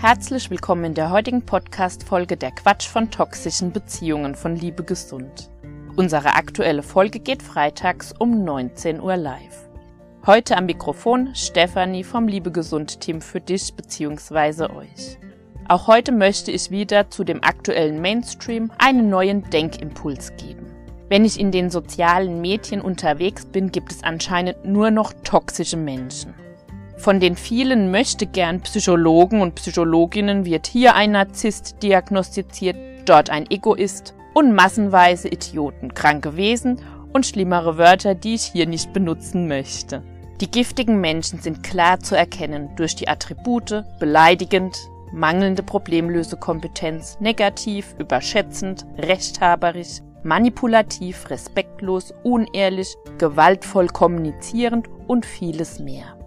Herzlich willkommen in der heutigen Podcast-Folge der Quatsch von toxischen Beziehungen von Liebe Gesund. Unsere aktuelle Folge geht freitags um 19 Uhr live. Heute am Mikrofon Stefanie vom Liebe Gesund Team für dich bzw. euch. Auch heute möchte ich wieder zu dem aktuellen Mainstream einen neuen Denkimpuls geben. Wenn ich in den sozialen Medien unterwegs bin, gibt es anscheinend nur noch toxische Menschen. Von den vielen möchte gern Psychologen und Psychologinnen wird hier ein Narzisst diagnostiziert, dort ein Egoist und massenweise Idioten, kranke Wesen und schlimmere Wörter, die ich hier nicht benutzen möchte. Die giftigen Menschen sind klar zu erkennen durch die Attribute beleidigend, mangelnde Problemlösekompetenz, negativ, überschätzend, rechthaberisch, manipulativ, respektlos, unehrlich, gewaltvoll kommunizierend und vieles mehr.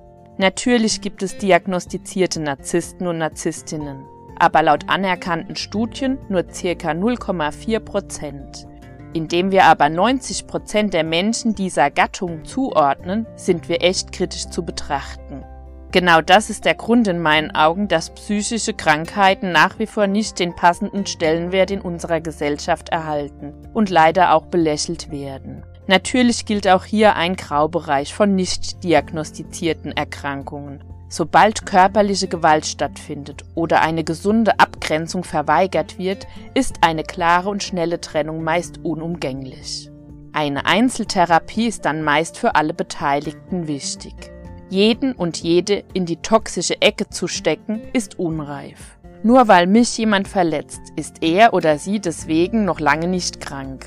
Natürlich gibt es diagnostizierte Narzissten und Narzisstinnen, aber laut anerkannten Studien nur ca. 0,4 Prozent. Indem wir aber 90 Prozent der Menschen dieser Gattung zuordnen, sind wir echt kritisch zu betrachten. Genau das ist der Grund in meinen Augen, dass psychische Krankheiten nach wie vor nicht den passenden Stellenwert in unserer Gesellschaft erhalten und leider auch belächelt werden. Natürlich gilt auch hier ein Graubereich von nicht diagnostizierten Erkrankungen. Sobald körperliche Gewalt stattfindet oder eine gesunde Abgrenzung verweigert wird, ist eine klare und schnelle Trennung meist unumgänglich. Eine Einzeltherapie ist dann meist für alle Beteiligten wichtig. Jeden und jede in die toxische Ecke zu stecken, ist unreif. Nur weil mich jemand verletzt, ist er oder sie deswegen noch lange nicht krank.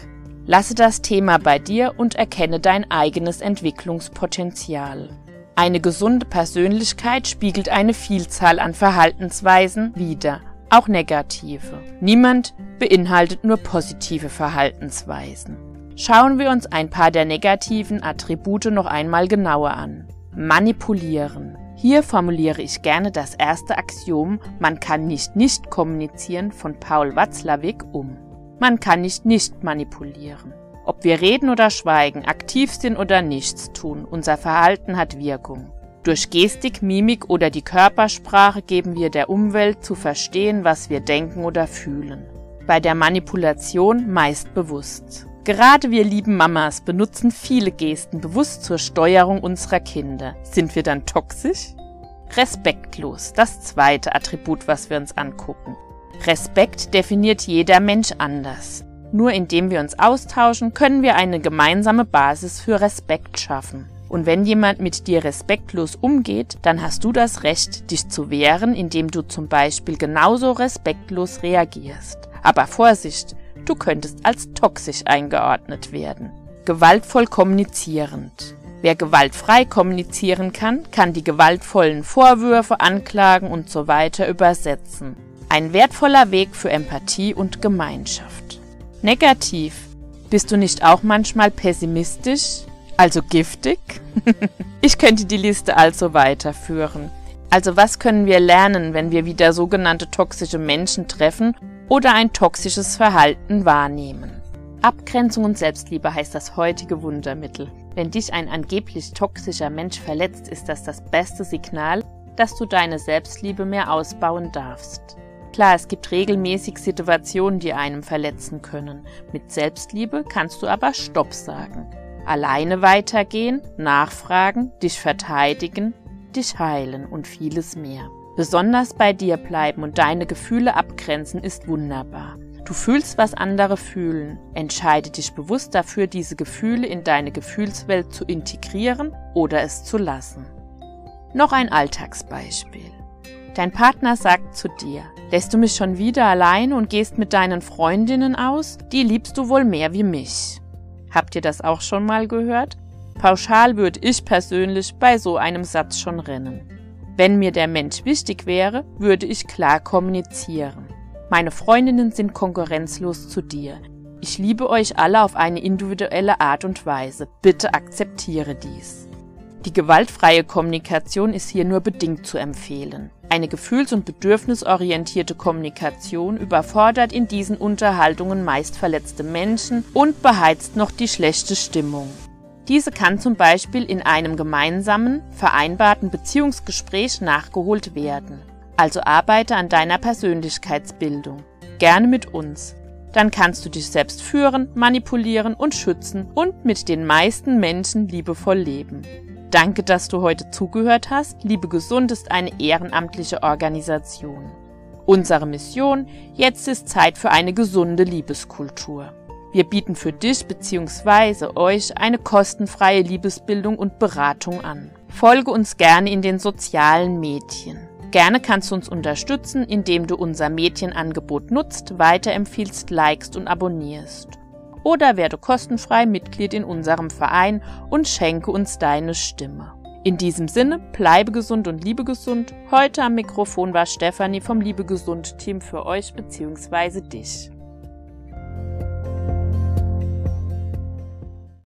Lasse das Thema bei dir und erkenne dein eigenes Entwicklungspotenzial. Eine gesunde Persönlichkeit spiegelt eine Vielzahl an Verhaltensweisen wider, auch negative. Niemand beinhaltet nur positive Verhaltensweisen. Schauen wir uns ein paar der negativen Attribute noch einmal genauer an. Manipulieren. Hier formuliere ich gerne das erste Axiom, man kann nicht nicht kommunizieren von Paul Watzlawick um. Man kann nicht nicht manipulieren. Ob wir reden oder schweigen, aktiv sind oder nichts tun, unser Verhalten hat Wirkung. Durch Gestik, Mimik oder die Körpersprache geben wir der Umwelt zu verstehen, was wir denken oder fühlen. Bei der Manipulation meist bewusst. Gerade wir lieben Mamas benutzen viele Gesten bewusst zur Steuerung unserer Kinder. Sind wir dann toxisch? Respektlos, das zweite Attribut, was wir uns angucken. Respekt definiert jeder Mensch anders. Nur indem wir uns austauschen, können wir eine gemeinsame Basis für Respekt schaffen. Und wenn jemand mit dir respektlos umgeht, dann hast du das Recht, dich zu wehren, indem du zum Beispiel genauso respektlos reagierst. Aber Vorsicht, Du könntest als toxisch eingeordnet werden. Gewaltvoll kommunizierend. Wer gewaltfrei kommunizieren kann, kann die gewaltvollen Vorwürfe, Anklagen usw. So übersetzen. Ein wertvoller Weg für Empathie und Gemeinschaft. Negativ. Bist du nicht auch manchmal pessimistisch? Also giftig? ich könnte die Liste also weiterführen. Also was können wir lernen, wenn wir wieder sogenannte toxische Menschen treffen oder ein toxisches Verhalten wahrnehmen. Abgrenzung und Selbstliebe heißt das heutige Wundermittel. Wenn dich ein angeblich toxischer Mensch verletzt, ist das das beste Signal, dass du deine Selbstliebe mehr ausbauen darfst. Klar, es gibt regelmäßig Situationen, die einem verletzen können. Mit Selbstliebe kannst du aber Stopp sagen. Alleine weitergehen, nachfragen, dich verteidigen, dich heilen und vieles mehr. Besonders bei dir bleiben und deine Gefühle abgrenzen ist wunderbar. Du fühlst, was andere fühlen. Entscheide dich bewusst dafür, diese Gefühle in deine Gefühlswelt zu integrieren oder es zu lassen. Noch ein Alltagsbeispiel. Dein Partner sagt zu dir, lässt du mich schon wieder allein und gehst mit deinen Freundinnen aus? Die liebst du wohl mehr wie mich. Habt ihr das auch schon mal gehört? Pauschal würde ich persönlich bei so einem Satz schon rennen. Wenn mir der Mensch wichtig wäre, würde ich klar kommunizieren. Meine Freundinnen sind konkurrenzlos zu dir. Ich liebe euch alle auf eine individuelle Art und Weise. Bitte akzeptiere dies. Die gewaltfreie Kommunikation ist hier nur bedingt zu empfehlen. Eine gefühls- und bedürfnisorientierte Kommunikation überfordert in diesen Unterhaltungen meist verletzte Menschen und beheizt noch die schlechte Stimmung. Diese kann zum Beispiel in einem gemeinsamen, vereinbarten Beziehungsgespräch nachgeholt werden. Also arbeite an deiner Persönlichkeitsbildung. Gerne mit uns. Dann kannst du dich selbst führen, manipulieren und schützen und mit den meisten Menschen liebevoll leben. Danke, dass du heute zugehört hast. Liebe Gesund ist eine ehrenamtliche Organisation. Unsere Mission, jetzt ist Zeit für eine gesunde Liebeskultur. Wir bieten für dich bzw. euch eine kostenfreie Liebesbildung und Beratung an. Folge uns gerne in den sozialen Medien. Gerne kannst du uns unterstützen, indem du unser Mädchenangebot nutzt, weiterempfiehlst, likest und abonnierst. Oder werde kostenfrei Mitglied in unserem Verein und schenke uns deine Stimme. In diesem Sinne, bleibe gesund und liebe gesund. Heute am Mikrofon war Stefanie vom Liebe Gesund Team für euch bzw. dich.